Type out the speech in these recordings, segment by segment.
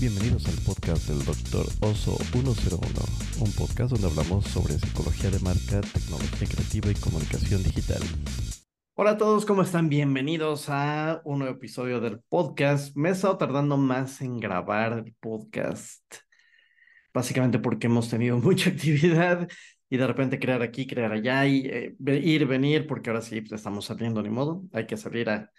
Bienvenidos al podcast del Dr. Oso 101, un podcast donde hablamos sobre psicología de marca, tecnología creativa y comunicación digital. Hola a todos, ¿cómo están? Bienvenidos a un nuevo episodio del podcast. Me he estado tardando más en grabar el podcast, básicamente porque hemos tenido mucha actividad y de repente crear aquí, crear allá y eh, ir, venir, porque ahora sí pues, estamos saliendo ni modo, hay que salir a,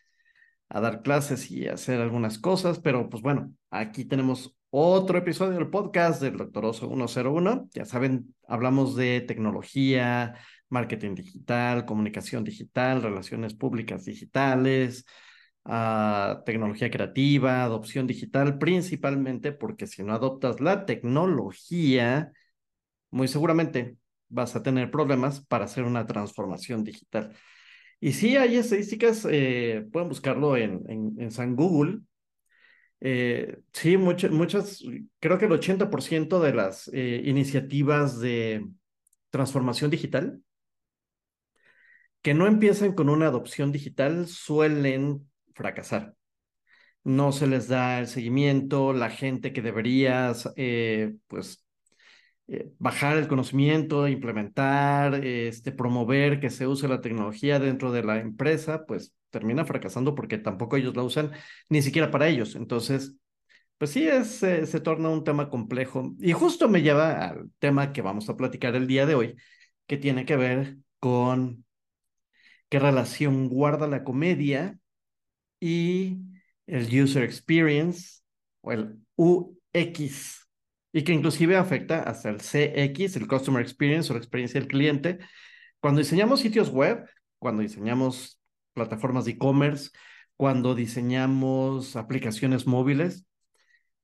a dar clases y hacer algunas cosas, pero pues bueno, aquí tenemos otro episodio del podcast del Doctor Oso 101. Ya saben, hablamos de tecnología, marketing digital, comunicación digital, relaciones públicas digitales, uh, tecnología creativa, adopción digital, principalmente porque si no adoptas la tecnología, muy seguramente vas a tener problemas para hacer una transformación digital. Y sí, hay estadísticas, eh, pueden buscarlo en, en, San Google. Eh, sí, muchas, muchas, creo que el 80% de las eh, iniciativas de transformación digital que no empiezan con una adopción digital suelen fracasar. No se les da el seguimiento, la gente que debería, pues, eh, bajar el conocimiento, implementar, este, promover que se use la tecnología dentro de la empresa, pues termina fracasando porque tampoco ellos la usan ni siquiera para ellos. Entonces, pues sí, es, se torna un tema complejo. Y justo me lleva al tema que vamos a platicar el día de hoy, que tiene que ver con qué relación guarda la comedia y el user experience o el UX y que inclusive afecta hasta el CX, el Customer Experience o la experiencia del cliente. Cuando diseñamos sitios web, cuando diseñamos plataformas de e-commerce, cuando diseñamos aplicaciones móviles,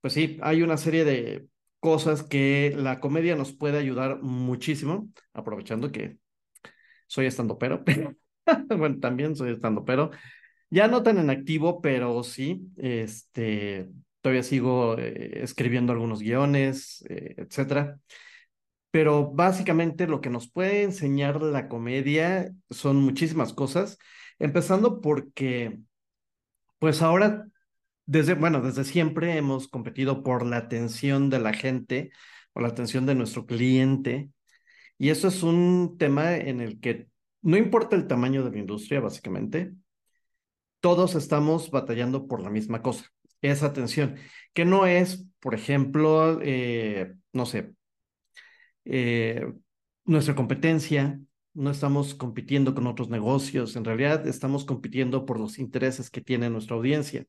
pues sí, hay una serie de cosas que la comedia nos puede ayudar muchísimo, aprovechando que soy estando pero, bueno, también soy estando pero, ya no tan en activo, pero sí, este, todavía sigo eh, escribiendo algunos guiones, eh, etcétera. Pero básicamente lo que nos puede enseñar la comedia son muchísimas cosas, empezando porque, pues ahora, desde, bueno, desde siempre hemos competido por la atención de la gente, por la atención de nuestro cliente, y eso es un tema en el que no importa el tamaño de la industria, básicamente, todos estamos batallando por la misma cosa esa atención, que no es, por ejemplo, eh, no sé, eh, nuestra competencia, no estamos compitiendo con otros negocios, en realidad estamos compitiendo por los intereses que tiene nuestra audiencia.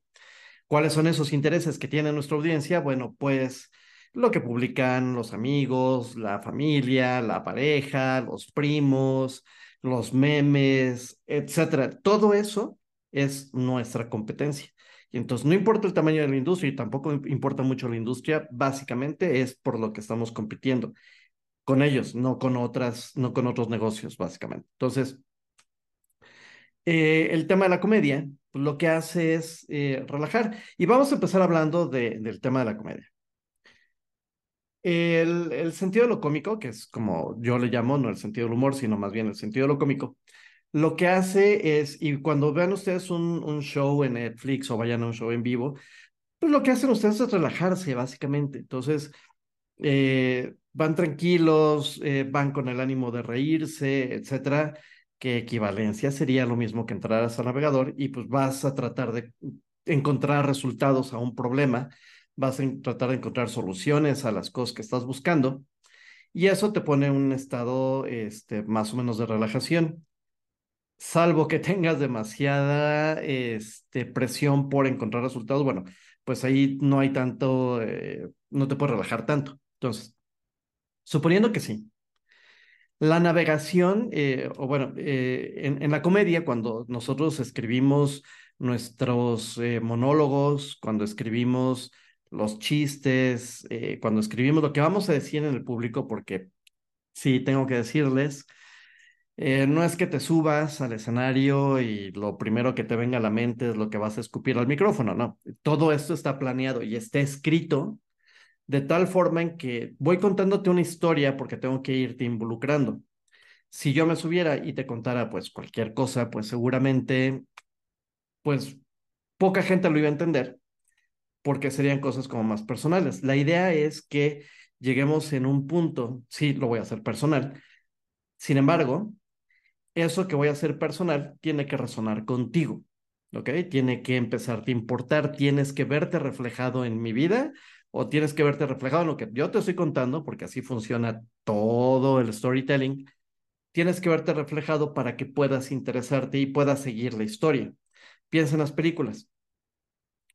¿Cuáles son esos intereses que tiene nuestra audiencia? Bueno, pues lo que publican los amigos, la familia, la pareja, los primos, los memes, etcétera. Todo eso es nuestra competencia. Y entonces no importa el tamaño de la industria y tampoco importa mucho la industria, básicamente es por lo que estamos compitiendo con ellos, no con otras, no con otros negocios, básicamente. Entonces, eh, el tema de la comedia, pues, lo que hace es eh, relajar. Y vamos a empezar hablando de, del tema de la comedia. El, el, sentido de lo cómico, que es como yo le llamo, no el sentido del humor, sino más bien el sentido de lo cómico, lo que hace es, y cuando vean ustedes un, un show en Netflix o vayan a un show en vivo, pues lo que hacen ustedes es relajarse, básicamente. Entonces, eh, van tranquilos, eh, van con el ánimo de reírse, etcétera, que equivalencia sería lo mismo que entraras al navegador y pues vas a tratar de encontrar resultados a un problema, vas a tratar de encontrar soluciones a las cosas que estás buscando y eso te pone en un estado este, más o menos de relajación salvo que tengas demasiada este, presión por encontrar resultados, bueno, pues ahí no hay tanto, eh, no te puedes relajar tanto. Entonces, suponiendo que sí, la navegación, eh, o bueno, eh, en, la comedia, cuando nosotros escribimos nuestros monólogos, cuando escribimos los chistes, cuando escribimos lo que vamos a decir en el público, porque sí, tengo que decirles, eh, no es que te subas al escenario y lo primero que te venga a la mente es lo que vas a escupir al micrófono, no. Todo esto está planeado y está escrito de tal forma en que voy contándote una historia porque tengo que irte involucrando. Si yo me subiera y te contara pues cualquier cosa, pues seguramente pues poca gente lo iba a entender. porque serían cosas como más personales. La idea es que lleguemos en un punto, sí, lo voy a hacer personal. Sin embargo, eso que voy a hacer personal tiene que resonar contigo, ¿ok? Tiene que empezarte a importar, tienes que verte reflejado en mi vida o tienes que verte reflejado en lo que yo te estoy contando, porque así funciona todo el storytelling. Tienes que verte reflejado para que puedas interesarte y puedas seguir la historia. Piensa en las películas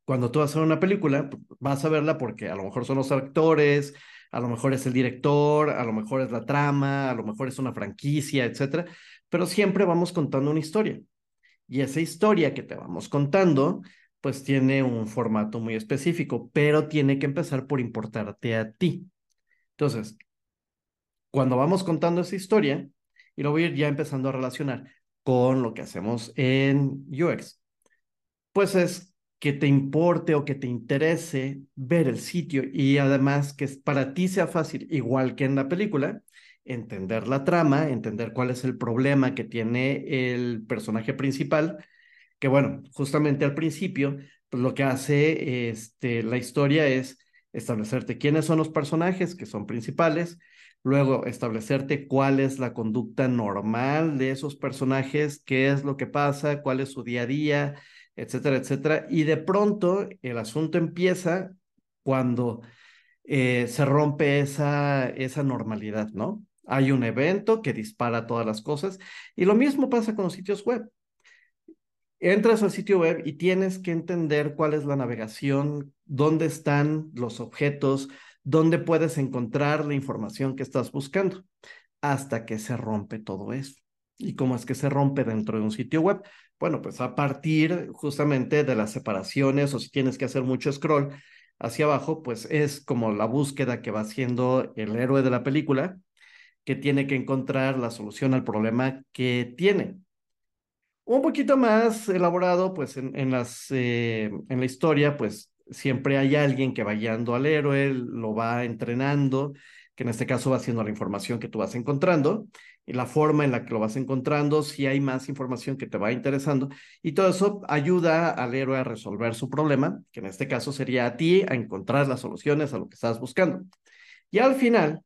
cuando tú vas a ver una película, pues, vas a verla porque a lo mejor son los actores, a lo mejor es el director, a lo mejor es la trama, a lo mejor es una franquicia, etcétera, pero siempre vamos contando una historia. Y esa historia que te vamos contando, pues tiene un formato muy específico, pero tiene que empezar por importarte a ti. Entonces, cuando vamos contando esa historia, y lo voy a ir ya empezando a relacionar con lo que hacemos en UX, pues es que te importe o que te interese ver el sitio y además que para ti sea fácil, igual que en la película, entender la trama, entender cuál es el problema que tiene el personaje principal, que bueno, justamente al principio, pues lo que hace este, la historia es establecerte quiénes son los personajes que son principales, luego establecerte cuál es la conducta normal de esos personajes, qué es lo que pasa, cuál es su día a día, etcétera, etcétera. Y de pronto el asunto empieza cuando eh, se rompe esa, esa normalidad, ¿no? Hay un evento que dispara todas las cosas y lo mismo pasa con los sitios web. Entras al sitio web y tienes que entender cuál es la navegación, dónde están los objetos, dónde puedes encontrar la información que estás buscando, hasta que se rompe todo eso. ¿Y cómo es que se rompe dentro de un sitio web? Bueno, pues a partir justamente de las separaciones o si tienes que hacer mucho scroll hacia abajo, pues es como la búsqueda que va haciendo el héroe de la película, que tiene que encontrar la solución al problema que tiene. Un poquito más elaborado, pues en, en las, eh, en la historia, pues siempre hay alguien que va guiando al héroe, lo va entrenando, que en este caso va haciendo la información que tú vas encontrando y la forma en la que lo vas encontrando, si hay más información que te va interesando. Y todo eso ayuda al héroe a resolver su problema, que en este caso sería a ti a encontrar las soluciones a lo que estás buscando. Y al final,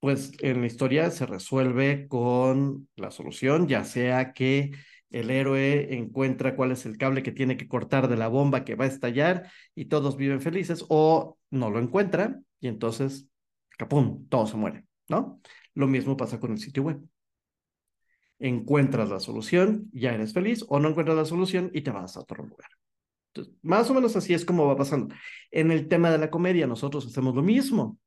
pues en la historia se resuelve con la solución, ya sea que el héroe encuentra cuál es el cable que tiene que cortar de la bomba que va a estallar y todos viven felices, o no lo encuentra y entonces, capum, todo se muere, ¿no? Lo mismo pasa con el sitio web encuentras la solución, ya eres feliz, o no encuentras la solución y te vas a otro lugar. Más o menos así es como va pasando. En el tema de la comedia, nosotros hacemos lo mismo.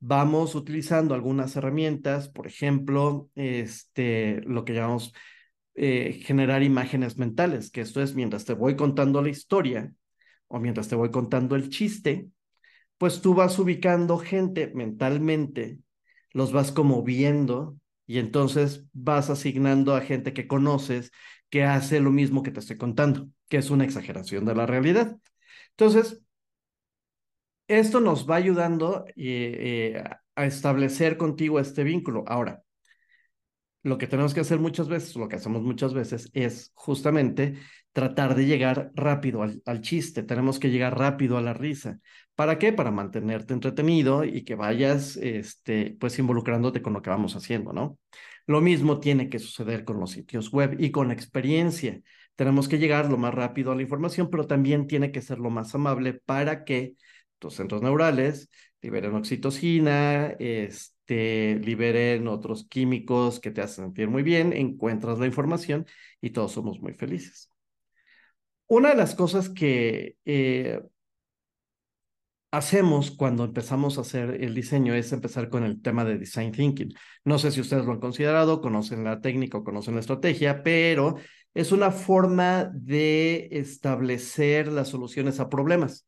Vamos utilizando algunas herramientas, por ejemplo, este, lo que llamamos eh, generar imágenes mentales, que esto es mientras te voy contando la historia o mientras te voy contando el chiste, pues tú vas ubicando gente mentalmente, los vas como viendo y entonces vas asignando a gente que conoces que hace lo mismo que te estoy contando, que es una exageración de la realidad. Entonces, esto nos va ayudando eh, eh, a establecer contigo este vínculo. Ahora, lo que tenemos que hacer muchas veces, lo que hacemos muchas veces, es justamente tratar de llegar rápido al, chiste, tenemos que llegar rápido a la risa. ¿Para qué? Para mantenerte entretenido y que vayas, este, pues, involucrándote con lo que vamos haciendo, ¿no? Lo mismo tiene que suceder con los sitios web y con la experiencia. Tenemos que llegar lo más rápido a la información, pero también tiene que ser lo más amable para que tus centros neurales liberen oxitocina, este, te liberen otros químicos que te hacen sentir muy bien, encuentras la información y todos somos muy felices. Una de las cosas que eh, hacemos cuando empezamos a hacer el diseño es empezar con el tema de design thinking. No sé si ustedes lo han considerado, conocen la técnica o conocen la estrategia, pero es una forma de establecer las soluciones a problemas.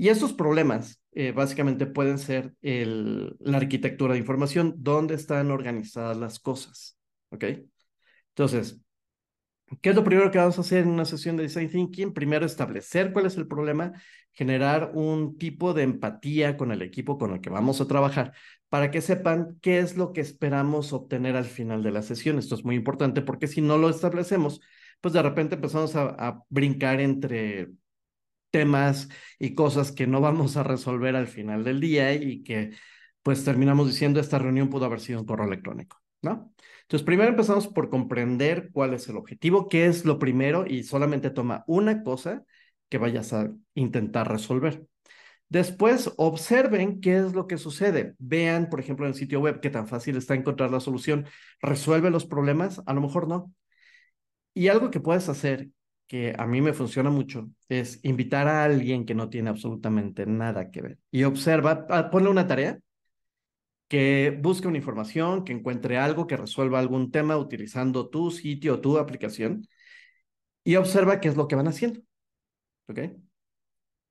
Y esos problemas eh, básicamente pueden ser la arquitectura de información, dónde están organizadas las cosas. ¿Ok? Entonces, ¿qué es lo primero que vamos a hacer en una sesión de Design Thinking? Primero, establecer cuál es el problema, generar un tipo de empatía con el equipo con el que vamos a trabajar para que sepan qué es lo que esperamos obtener al final de la sesión. Esto es muy importante porque si no lo establecemos, pues de repente empezamos a brincar entre temas y cosas que no vamos a resolver al final del día y que pues terminamos diciendo esta reunión pudo haber sido un correo electrónico, ¿no? Entonces, primero empezamos por comprender cuál es el objetivo, qué es lo primero y solamente toma una cosa que vayas a intentar resolver. Después, observen qué es lo que sucede. Vean, por ejemplo, en el sitio web qué tan fácil está encontrar la solución. ¿Resuelve los problemas? A lo mejor no. Y algo que puedes hacer, que a mí me funciona mucho, es invitar a alguien que no tiene absolutamente nada que ver. Y observa, ah, ponle una tarea que busque una información, que encuentre algo, que resuelva algún tema utilizando tu sitio o tu aplicación y observa qué es lo que van haciendo. ¿Ok?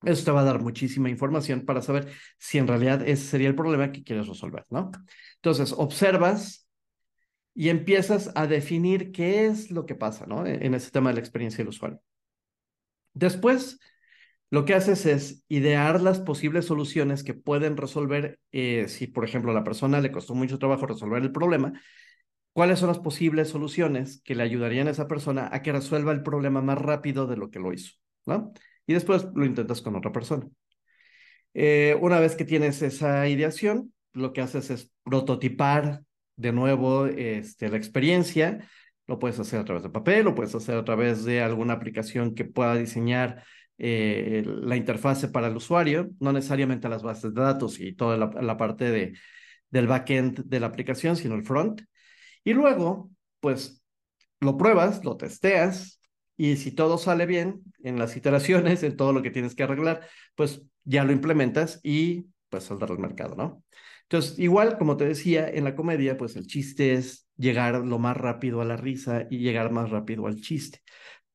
Eso te va a dar muchísima información para saber si en realidad ese sería el problema que quieres resolver, ¿no? Entonces, observas y empiezas a definir qué es lo que pasa, ¿no? En ese tema de la experiencia del usuario. Después, lo que haces es idear las posibles soluciones que pueden resolver, eh, si por ejemplo a la persona le costó mucho trabajo resolver el problema, cuáles son las posibles soluciones que le ayudarían a esa persona a que resuelva el problema más rápido de lo que lo hizo. Y después lo intentas con otra persona. Eh, una vez que tienes esa ideación, lo que haces es prototipar de nuevo este, la experiencia. Lo puedes hacer a través de papel, lo puedes hacer a través de alguna aplicación que pueda diseñar eh, la interfase para el usuario, no necesariamente las bases de datos y toda la, parte de, del backend de la aplicación, sino el front. Y luego, pues, lo pruebas, lo testeas, y si todo sale bien en las iteraciones, en todo lo que tienes que arreglar, pues ya lo implementas y pues saldrá al mercado, ¿no? Entonces, igual, como te decía, en la comedia, pues el chiste es llegar lo más rápido a la risa y llegar más rápido al chiste.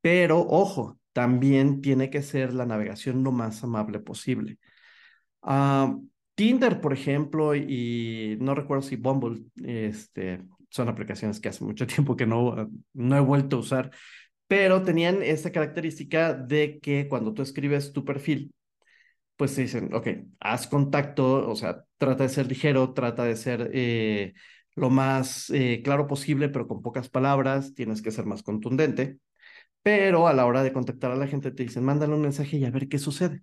Pero, ojo, también tiene que ser la navegación lo más amable posible. Ah, Tinder, por ejemplo, y no recuerdo si Bumble, este, son aplicaciones que hace mucho tiempo que no, no he vuelto a usar, pero tenían esa característica de que cuando tú escribes tu perfil, pues te dicen, ok, haz contacto, o sea, trata de ser ligero, trata de ser eh, lo más eh, claro posible, pero con pocas palabras, tienes que ser más contundente pero a la hora de contactar a la gente te dicen, mándale un mensaje y a ver qué sucede.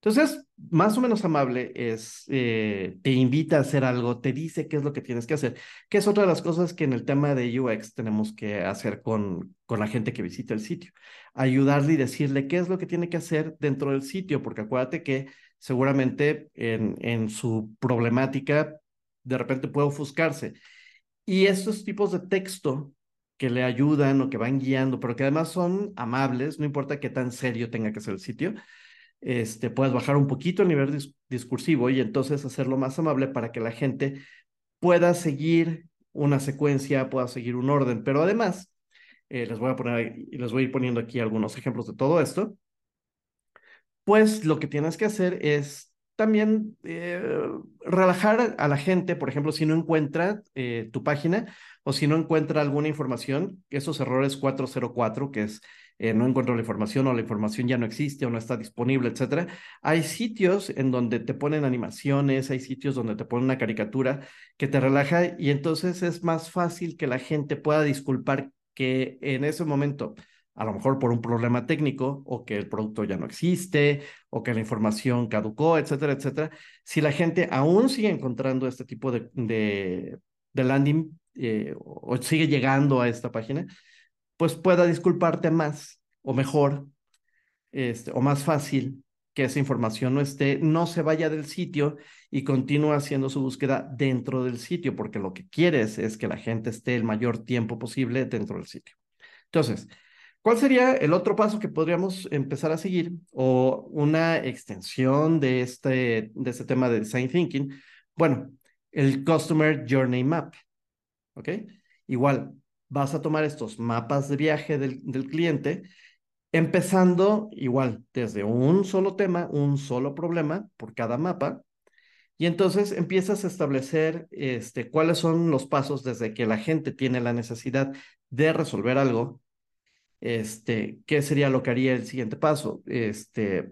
Entonces, más o menos amable es, eh, te invita a hacer algo, te dice qué es lo que tienes que hacer, que es otra de las cosas que en el tema de UX tenemos que hacer con, con la gente que visita el sitio. Ayudarle y decirle qué es lo que tiene que hacer dentro del sitio, porque acuérdate que seguramente en, en su problemática de repente puede ofuscarse. Y estos tipos de texto que le ayudan o que van guiando, pero que además son amables, no importa qué tan serio tenga que ser el sitio, este, puedes bajar un poquito el nivel discursivo y entonces hacerlo más amable para que la gente pueda seguir una secuencia, pueda seguir un orden, pero además, eh, les voy a poner, les voy a ir poniendo aquí algunos ejemplos de todo esto, pues lo que tienes que hacer es también eh, relajar a la gente, por ejemplo, si no encuentra eh, tu página, o si no encuentra alguna información, esos errores 404, que es eh, no encuentro la información o la información ya no existe o no está disponible, etcétera. Hay sitios en donde te ponen animaciones, hay sitios donde te ponen una caricatura que te relaja y entonces es más fácil que la gente pueda disculpar que en ese momento a lo mejor por un problema técnico o que el producto ya no existe o que la información caducó, etcétera, etcétera. Si la gente aún sigue encontrando este tipo de, de, landing eh, o sigue llegando a esta página, pues pueda disculparte más o mejor este, o más fácil que esa información no esté, no se vaya del sitio y continúe haciendo su búsqueda dentro del sitio, porque lo que quieres es que la gente esté el mayor tiempo posible dentro del sitio. Entonces, ¿cuál sería el otro paso que podríamos empezar a seguir o una extensión de este, de este tema de design thinking? Bueno, el Customer Journey Map. ¿ok? Igual, vas a tomar estos mapas de viaje del, cliente, empezando igual desde un solo tema, un solo problema por cada mapa, y entonces empiezas a establecer este, cuáles son los pasos desde que la gente tiene la necesidad de resolver algo, este, qué sería lo que haría el siguiente paso. Este,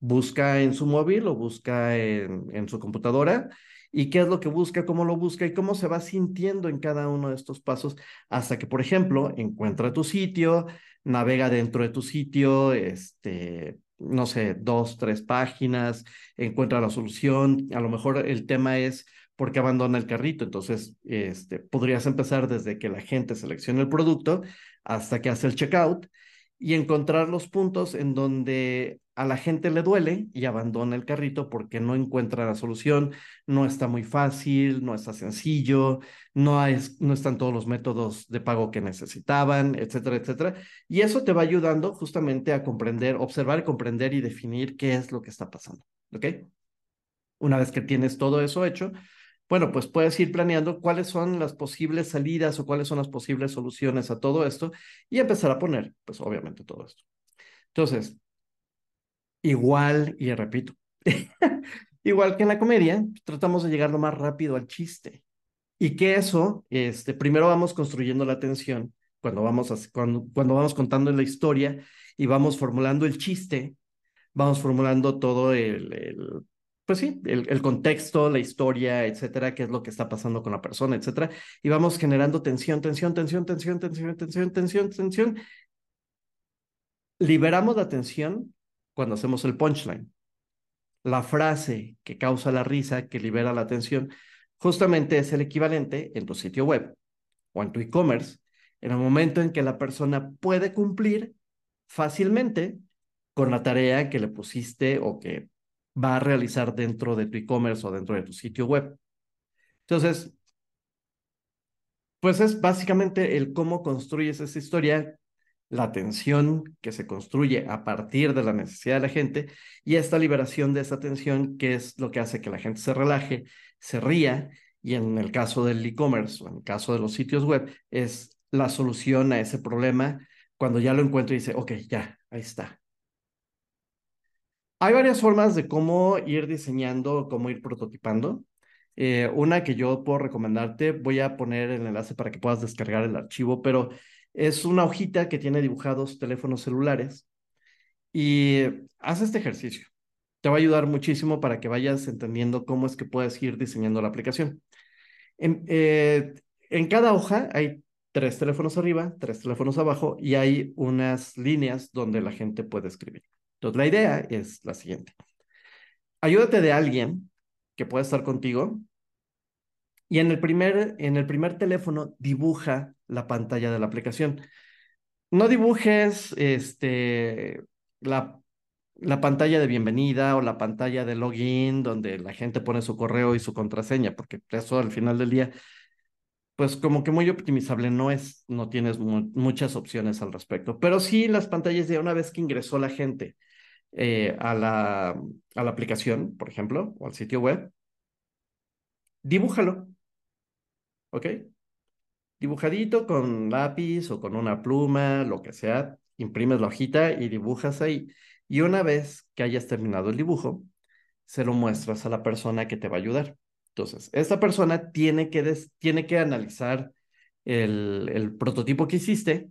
busca en su móvil o busca en, en su computadora y qué es lo que busca, cómo lo busca y cómo se va sintiendo en cada uno de estos pasos hasta que, por ejemplo, encuentra tu sitio, navega dentro de tu sitio, este, no sé, dos, tres páginas, encuentra la solución. A lo mejor el tema es por qué abandona el carrito. Entonces, este, podrías empezar desde que la gente selecciona el producto hasta que hace el checkout y encontrar los puntos en donde a la gente le duele y abandona el carrito porque no encuentra la solución, no está muy fácil, no está sencillo, no, no están todos los métodos de pago que necesitaban, etcétera, etcétera. Y eso te va ayudando justamente a comprender, observar, comprender y definir qué es lo que está pasando. ¿Ok? Una vez que tienes todo eso hecho, bueno, pues puedes ir planeando cuáles son las posibles salidas o cuáles son las posibles soluciones a todo esto y empezar a poner, pues obviamente todo esto. Entonces, igual, y repito, igual que en la comedia, tratamos de llegar lo más rápido al chiste. Y que eso, este, primero vamos construyendo la tensión cuando vamos, a, cuando, cuando vamos contando la historia y vamos formulando el chiste, vamos formulando todo el, el pues sí, el, contexto, la historia, etcétera, qué es lo que está pasando con la persona, etcétera, y vamos generando tensión, tensión, tensión, tensión, tensión, tensión, tensión, tensión. Liberamos la tensión cuando hacemos el punchline. La frase que causa la risa, que libera la tensión, justamente es el equivalente en tu sitio web o en tu e-commerce, en el momento en que la persona puede cumplir fácilmente con la tarea que le pusiste o que va a realizar dentro de tu e-commerce o dentro de tu sitio web. Entonces, pues es básicamente el cómo construyes esa historia, la tensión que se construye a partir de la necesidad de la gente y esta liberación de esa tensión que es lo que hace que la gente se relaje, se ría y en el caso del e-commerce o en el caso de los sitios web es la solución a ese problema cuando ya lo encuentro y dice, ok, ya, ahí está, hay varias formas de cómo ir diseñando, cómo ir prototipando. Eh, una que yo puedo recomendarte, voy a poner el enlace para que puedas descargar el archivo, pero es una hojita que tiene dibujados teléfonos celulares y haz este ejercicio. Te va a ayudar muchísimo para que vayas entendiendo cómo es que puedes ir diseñando la aplicación. En, eh, en cada hoja hay tres teléfonos arriba, tres teléfonos abajo y hay unas líneas donde la gente puede escribir. Entonces, la idea es la siguiente. Ayúdate de alguien que pueda estar contigo y en el primer, en el primer teléfono dibuja la pantalla de la aplicación. No dibujes este, la, la pantalla de bienvenida o la pantalla de login donde la gente pone su correo y su contraseña, porque eso al final del día, pues como que muy optimizable no es, no tienes muchas opciones al respecto. Pero sí las pantallas de una vez que ingresó la gente eh, a, la, a la aplicación, por ejemplo, o al sitio web, dibújalo. ¿Ok? Dibujadito con lápiz o con una pluma, lo que sea, imprimes la hojita y dibujas ahí. Y una vez que hayas terminado el dibujo, se lo muestras a la persona que te va a ayudar. Entonces, esta persona tiene que, tiene que analizar el, el prototipo que hiciste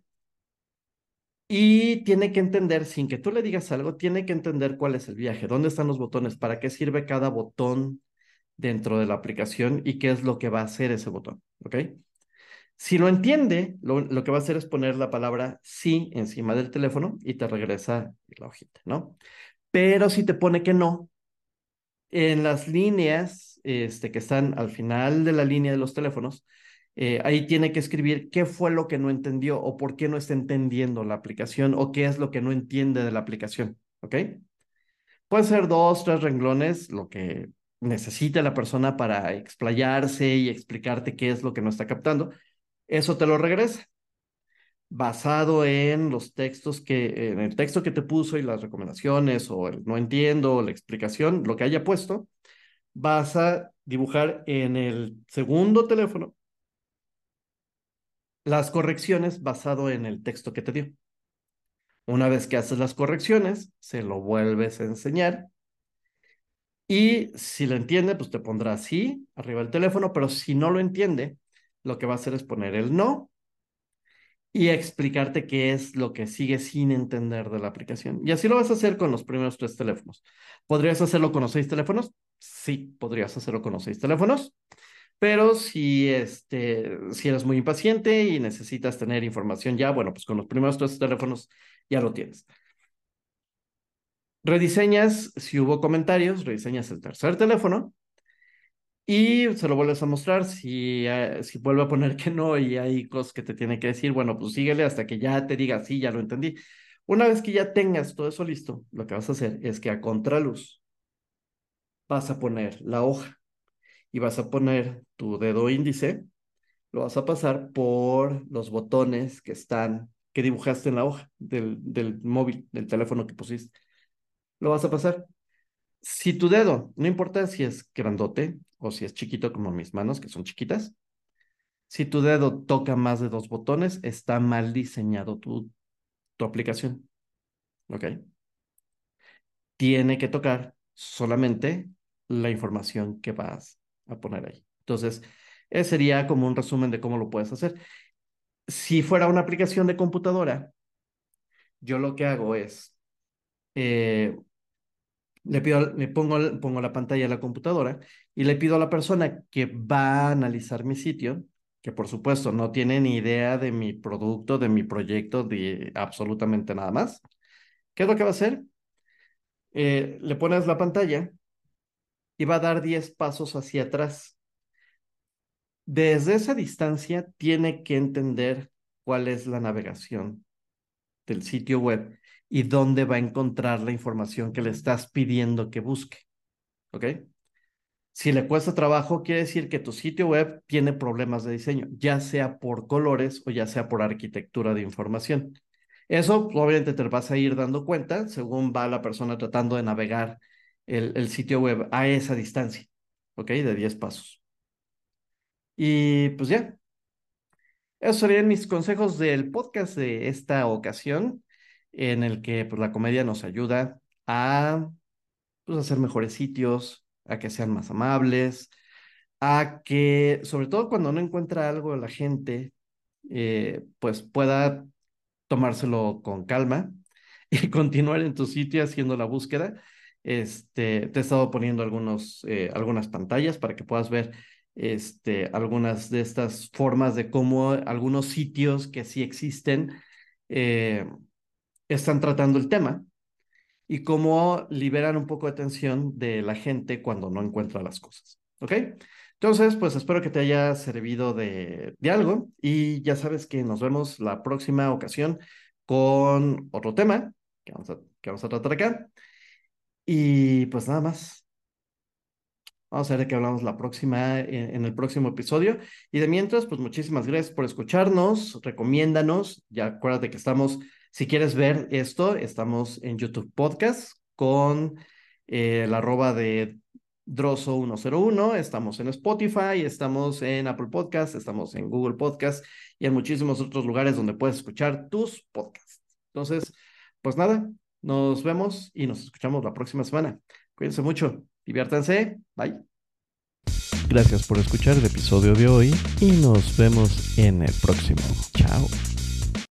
y tiene que entender, sin que tú le digas algo, tiene que entender cuál es el viaje, dónde están los botones, para qué sirve cada botón dentro de la aplicación y qué es lo que va a hacer ese botón, ¿ok? Si lo entiende, lo, lo, que va a hacer es poner la palabra sí encima del teléfono y te regresa la hojita, ¿no? Pero si te pone que no, en las líneas este, que están al final de la línea de los teléfonos, eh, ahí tiene que escribir qué fue lo que no entendió o por qué no está entendiendo la aplicación o qué es lo que no entiende de la aplicación, ¿ok? Puede ser dos, tres renglones, lo que necesite la persona para explayarse y explicarte qué es lo que no está captando. Eso te lo regresa. Basado en los textos que, en el texto que te puso y las recomendaciones o el no entiendo la explicación, lo que haya puesto, vas a dibujar en el segundo teléfono las correcciones basado en el texto que te dio. Una vez que haces las correcciones, se lo vuelves a enseñar. Y si lo entiende, pues te pondrá así, arriba el teléfono, pero si no lo entiende, lo que va a hacer es poner el no y explicarte qué es lo que sigue sin entender de la aplicación. Y así lo vas a hacer con los primeros tres teléfonos. ¿Podrías hacerlo con los seis teléfonos? sí podrías hacerlo con los seis teléfonos. Pero si, este, si eres muy impaciente y necesitas tener información ya, bueno, pues con los primeros tres teléfonos ya lo tienes. Rediseñas, si hubo comentarios, rediseñas el tercer teléfono y se lo vuelves a mostrar. Si, eh, si vuelve a poner que no y hay cosas que te tiene que decir, bueno, pues síguele hasta que ya te diga, sí, ya lo entendí. Una vez que ya tengas todo eso listo, lo que vas a hacer es que a contraluz vas a poner la hoja y vas a poner tu dedo índice, lo vas a pasar por los botones que están, que dibujaste en la hoja del, del móvil, del teléfono que pusiste. Lo vas a pasar. Si tu dedo, no importa si es grandote o si es chiquito como mis manos, que son chiquitas, si tu dedo toca más de dos botones, está mal diseñado tu, tu aplicación. ¿Ok? Tiene que tocar solamente la información que vas a poner ahí. Entonces, ese sería como un resumen de cómo lo puedes hacer. Si fuera una aplicación de computadora, yo lo que hago es, eh, le, pido, le pongo, pongo la pantalla de la computadora y le pido a la persona que va a analizar mi sitio, que por supuesto no tiene ni idea de mi producto, de mi proyecto, de absolutamente nada más. ¿Qué es lo que va a hacer? Eh, le pones la pantalla y va a dar 10 pasos hacia atrás. Desde esa distancia tiene que entender cuál es la navegación del sitio web y dónde va a encontrar la información que le estás pidiendo que busque. ¿Ok? Si le cuesta trabajo, quiere decir que tu sitio web tiene problemas de diseño, ya sea por colores o ya sea por arquitectura de información. Eso obviamente te vas a ir dando cuenta según va la persona tratando de navegar el, sitio web a esa distancia, ¿ok? De 10 pasos. Y pues ya. Esos serían mis consejos del podcast de esta ocasión, en el que pues, la comedia nos ayuda a pues, hacer mejores sitios, a que sean más amables, a que, sobre todo cuando no encuentra algo la gente, eh, pues pueda tomárselo con calma y continuar en tu sitio haciendo la búsqueda. Este, te he estado poniendo algunos, eh, algunas pantallas para que puedas ver este, algunas de estas formas de cómo algunos sitios que sí existen eh, están tratando el tema y cómo liberan un poco de tensión de la gente cuando no encuentra las cosas. ¿Ok? Entonces, pues espero que te haya servido de, algo y ya sabes que nos vemos la próxima ocasión con otro tema que vamos a, que vamos a tratar acá. Y pues nada más. Vamos a ver de qué hablamos la próxima, en, el próximo episodio. Y de mientras, pues muchísimas gracias por escucharnos. Recomiéndanos. Ya acuérdate que estamos, si quieres ver esto, estamos en YouTube Podcast con eh, la arroba de Droso101. Estamos en Spotify, estamos en Apple Podcast, estamos en Google Podcast y en muchísimos otros lugares donde puedes escuchar tus podcasts. Entonces, pues nada, nos vemos y nos escuchamos la próxima semana. Cuídense mucho, diviértanse, bye. Gracias por escuchar el episodio de hoy y nos vemos en el próximo. Chao.